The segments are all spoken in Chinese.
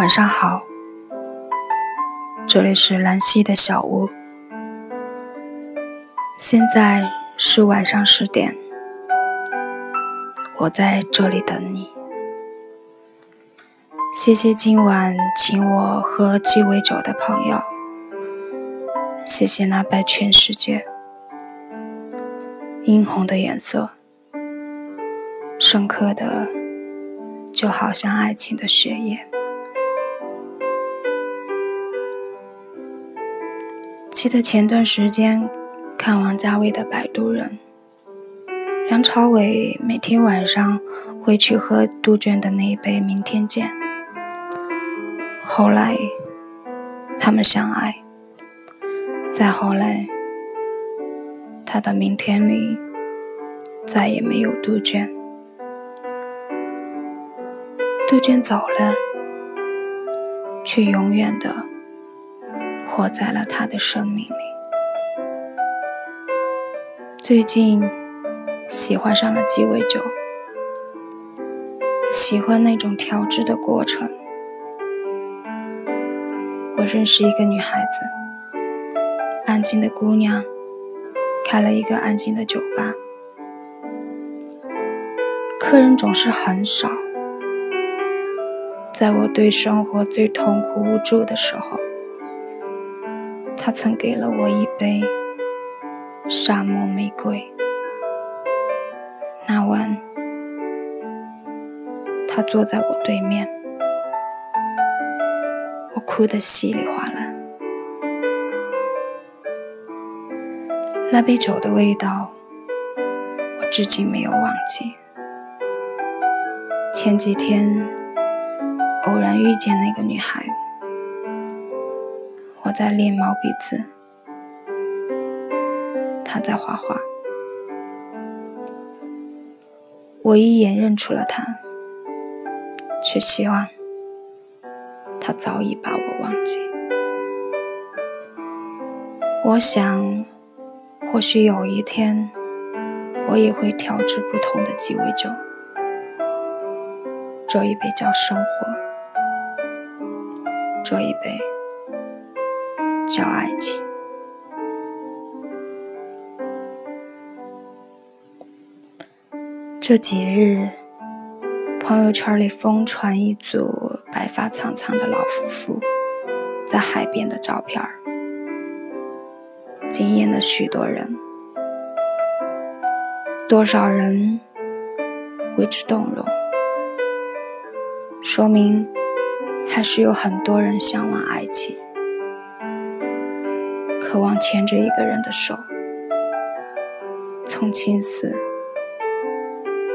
晚上好，这里是兰溪的小屋，现在是晚上十点，我在这里等你。谢谢今晚请我喝鸡尾酒的朋友，谢谢那白全世界。殷红的颜色，深刻的就好像爱情的血液。记得前段时间看王家卫的《摆渡人》，梁朝伟每天晚上会去喝杜鹃的那一杯“明天见”。后来他们相爱，再后来，他的明天里再也没有杜鹃，杜鹃走了，却永远的。活在了他的生命里。最近喜欢上了鸡尾酒，喜欢那种调制的过程。我认识一个女孩子，安静的姑娘，开了一个安静的酒吧，客人总是很少。在我对生活最痛苦无助的时候。他曾给了我一杯沙漠玫瑰。那晚，他坐在我对面，我哭得稀里哗啦。那杯酒的味道，我至今没有忘记。前几天偶然遇见那个女孩。我在练毛笔字，他在画画。我一眼认出了他，却希望他早已把我忘记。我想，或许有一天，我也会调制不同的鸡尾酒。这一杯叫生活，这一杯。叫爱情。这几日，朋友圈里疯传一组白发苍苍的老夫妇在海边的照片儿，惊艳了许多人。多少人为之动容，说明还是有很多人向往爱情。渴望牵着一个人的手，从青丝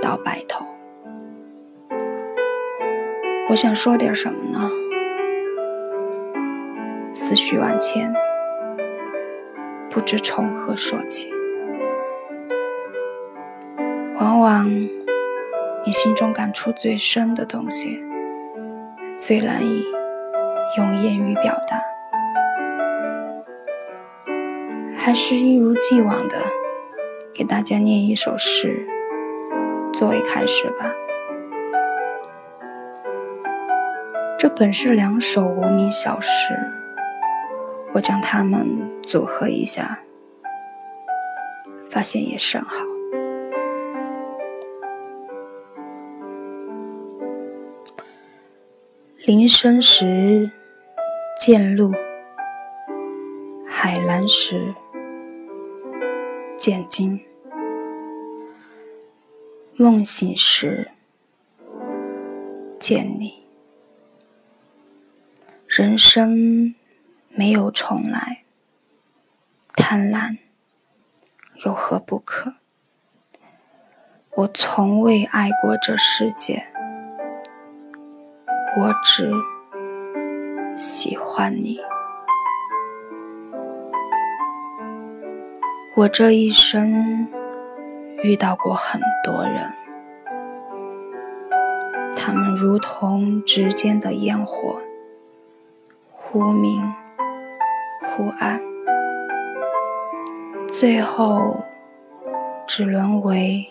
到白头。我想说点什么呢？思绪万千，不知从何说起。往往你心中感触最深的东西，最难以用言语表达。还是一如既往的给大家念一首诗作为开始吧。这本是两首无名小诗，我将它们组合一下，发现也甚好。林深时见鹿，海蓝时。见金，梦醒时见你。人生没有重来，贪婪有何不可？我从未爱过这世界，我只喜欢你。我这一生遇到过很多人，他们如同指尖的烟火，忽明忽暗，最后只沦为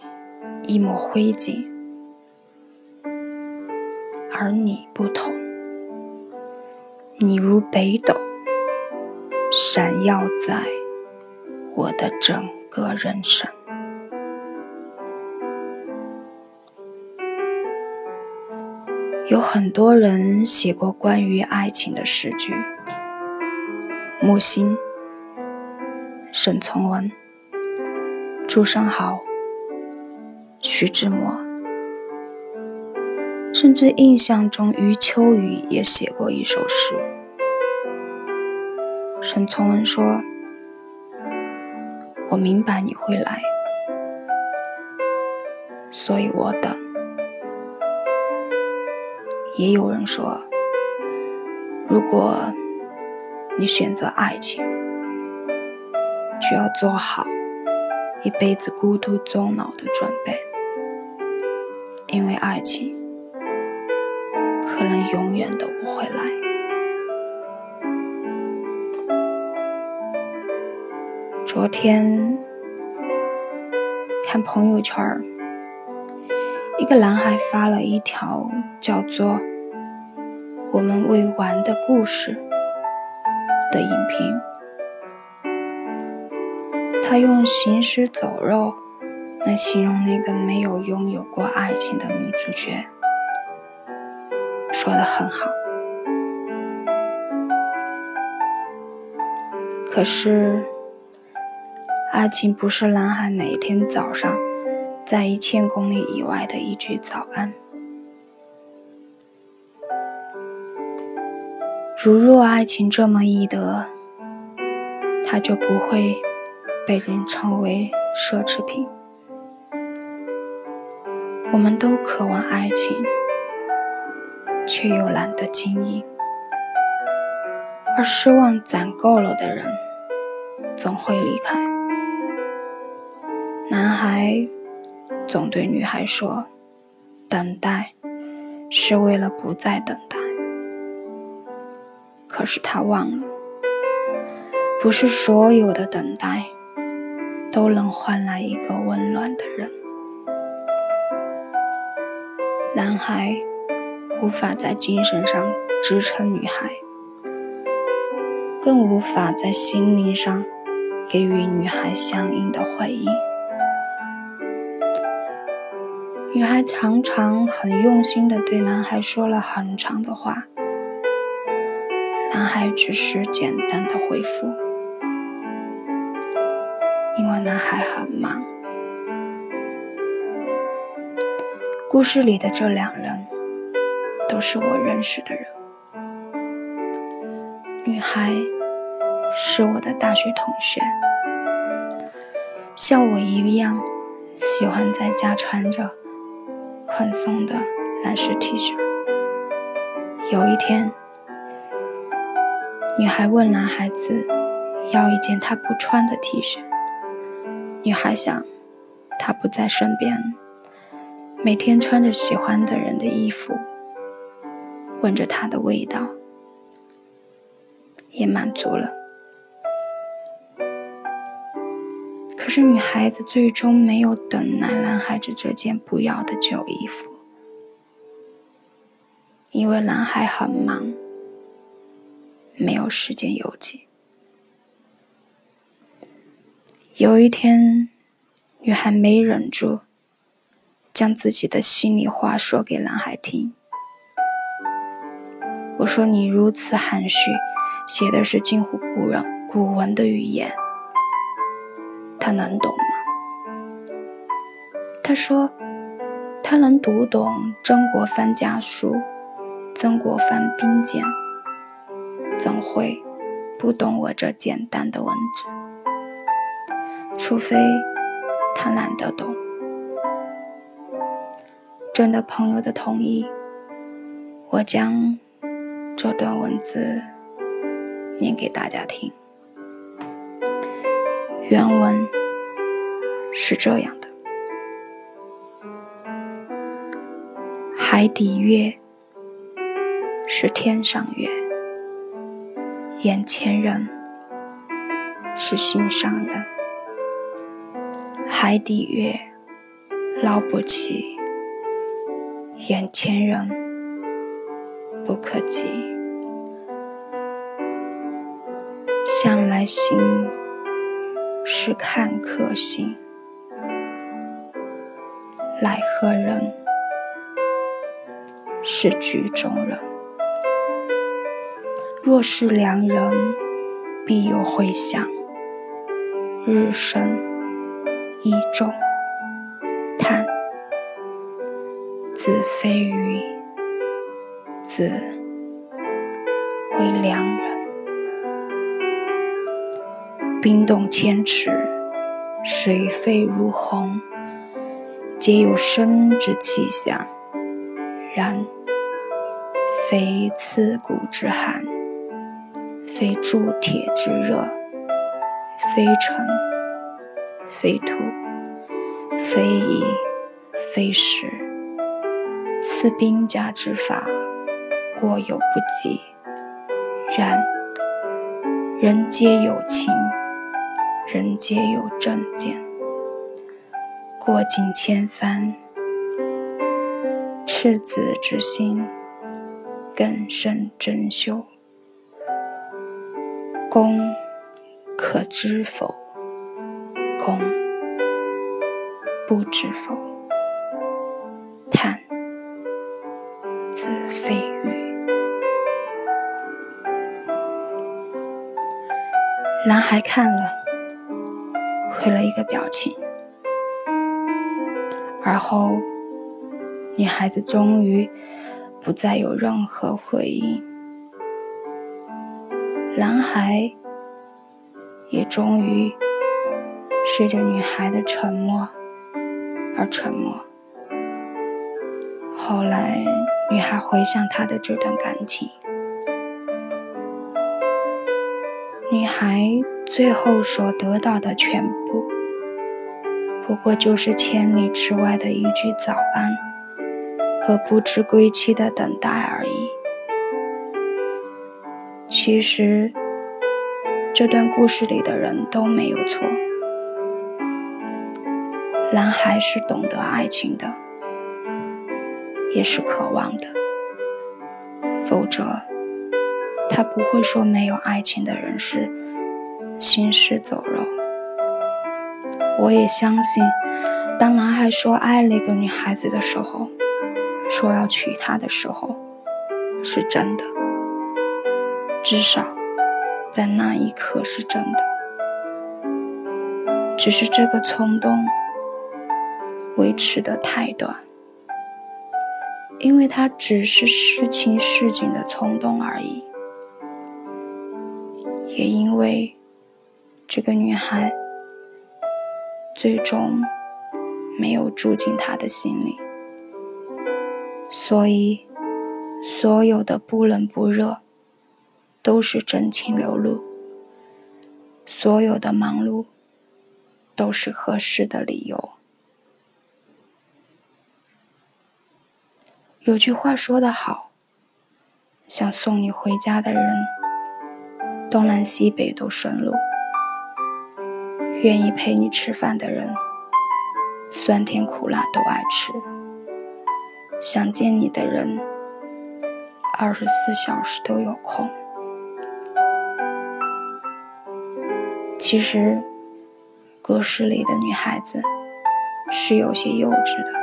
一抹灰烬。而你不同，你如北斗，闪耀在我的整个人生。有很多人写过关于爱情的诗句，木心、沈从文、朱生豪、徐志摩，甚至印象中余秋雨也写过一首诗。沈从文说：“我明白你会来，所以我等。”也有人说，如果你选择爱情，就要做好一辈子孤独终老的准备，因为爱情可能永远都不会来。昨天看朋友圈一个男孩发了一条叫做“我们未完的故事”的影评，他用行尸走肉来形容那个没有拥有过爱情的女主角，说的很好。可是，爱情不是男孩每天早上。在一千公里以外的一句早安。如若爱情这么易得，它就不会被人称为奢侈品。我们都渴望爱情，却又懒得经营，而失望攒够了的人，总会离开。男孩。总对女孩说：“等待是为了不再等待。”可是他忘了，不是所有的等待都能换来一个温暖的人。男孩无法在精神上支撑女孩，更无法在心灵上给予女孩相应的回应。女孩常常很用心地对男孩说了很长的话，男孩只是简单的回复，因为男孩很忙。故事里的这两人都是我认识的人，女孩是我的大学同学，像我一样喜欢在家穿着。宽松的蓝色 T 恤。有一天，女孩问男孩子要一件他不穿的 T 恤。女孩想，他不在身边，每天穿着喜欢的人的衣服，闻着他的味道，也满足了。是女孩子最终没有等来男孩子这件不要的旧衣服，因为男孩很忙，没有时间邮寄。有一天，女孩没忍住，将自己的心里话说给男孩听。我说：“你如此含蓄，写的是近乎古人古文的语言。”他能懂吗？他说：“他能读懂曾国藩家书，曾国藩兵谏，怎会不懂我这简单的文字？除非他懒得懂。”征得朋友的同意，我将这段文字念给大家听。原文是这样的：海底月是天上月，眼前人是心上人。海底月捞不起，眼前人不可及。向来行是看客行，来何人？是局中人。若是良人，必有回响。日生一众，叹子非鱼，子为良人。冰冻千尺，水沸如虹，皆有生之气象。然非刺骨之寒，非铸铁之热，非尘，非土，非仪，非石，似兵家之法，过犹不及。然人皆有情，人皆有正见，过尽千帆。赤子之心，更胜珍馐。公可知否？公不知否？叹子非鱼。男孩看了，回了一个表情，而后。女孩子终于不再有任何回应，男孩也终于随着女孩的沉默而沉默。后来，女孩回想她的这段感情，女孩最后所得到的全部，不过就是千里之外的一句早安。和不知归期的等待而已。其实，这段故事里的人都没有错。男孩是懂得爱情的，也是渴望的，否则他不会说没有爱情的人是行尸走肉。我也相信，当男孩说爱了一个女孩子的时候。说要娶她的时候，是真的，至少在那一刻是真的。只是这个冲动维持的太短，因为它只是事情市井的冲动而已。也因为这个女孩最终没有住进他的心里。所以，所有的不冷不热，都是真情流露；所有的忙碌，都是合适的理由。有句话说得好：“想送你回家的人，东南西北都顺路；愿意陪你吃饭的人，酸甜苦辣都爱吃。”想见你的人，二十四小时都有空。其实，故事里的女孩子是有些幼稚的，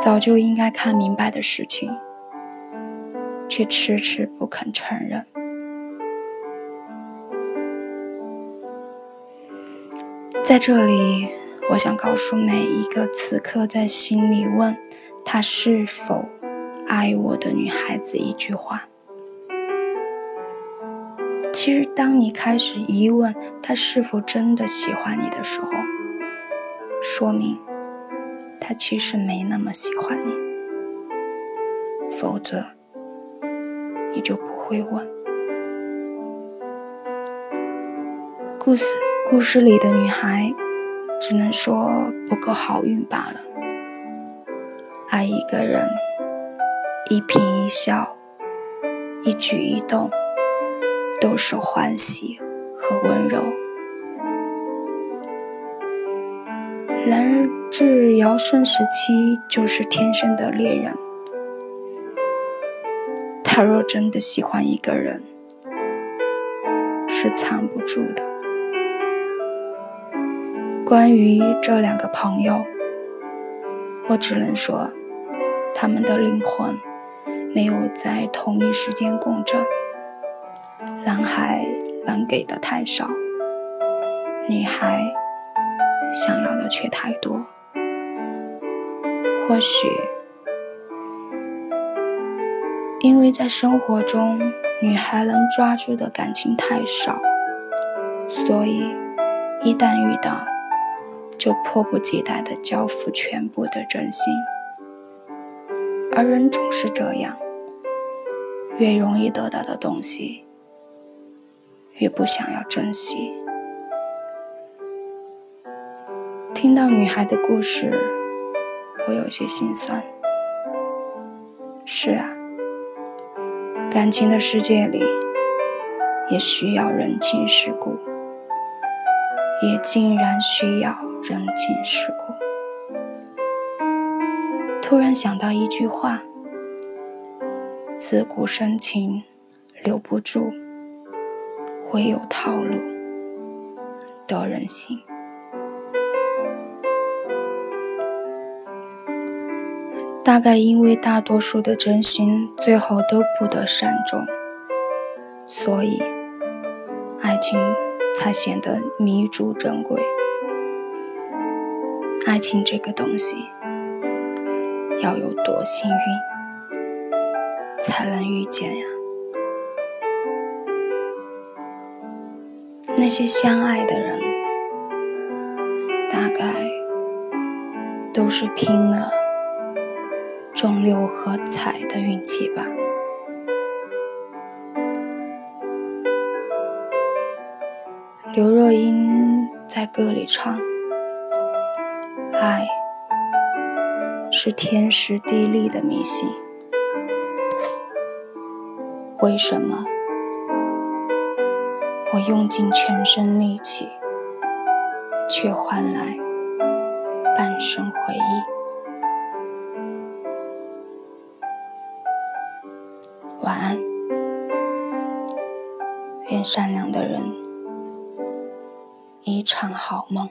早就应该看明白的事情，却迟迟不肯承认。在这里。我想告诉每一个此刻在心里问他是否爱我的女孩子一句话：其实，当你开始疑问他是否真的喜欢你的时候，说明他其实没那么喜欢你，否则你就不会问。故事故事里的女孩。只能说不够好运罢了。爱一个人，一颦一笑，一举一动，都是欢喜和温柔。然而，至尧舜时期就是天生的猎人。他若真的喜欢一个人，是藏不住的。关于这两个朋友，我只能说，他们的灵魂没有在同一时间共振。男孩能给的太少，女孩想要的却太多。或许，因为在生活中，女孩能抓住的感情太少，所以一旦遇到，就迫不及待地交付全部的真心，而人总是这样，越容易得到的东西，越不想要珍惜。听到女孩的故事，我有些心酸。是啊，感情的世界里，也需要人情世故，也竟然需要。人情世故，突然想到一句话：“自古深情留不住，唯有套路得人心。”大概因为大多数的真心最后都不得善终，所以爱情才显得弥足珍贵。爱情这个东西，要有多幸运才能遇见呀？那些相爱的人，大概都是拼了中六合彩的运气吧。刘若英在歌里唱。爱是天时地利的迷信，为什么我用尽全身力气，却换来半生回忆？晚安，愿善良的人一场好梦。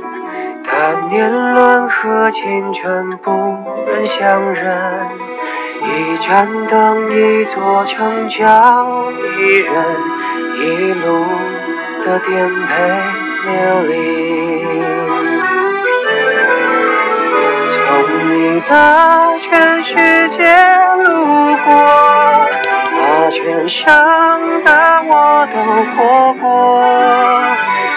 但年轮和青春不忍相认，一盏灯，一座城，叫一人，一路的颠沛流离。从你的全世界路过，把全盛的我都活过。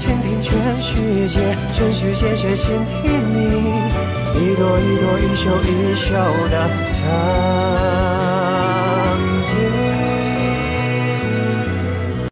倾听全世界，全世界却倾听你，一朵一朵，一袖一袖的疼。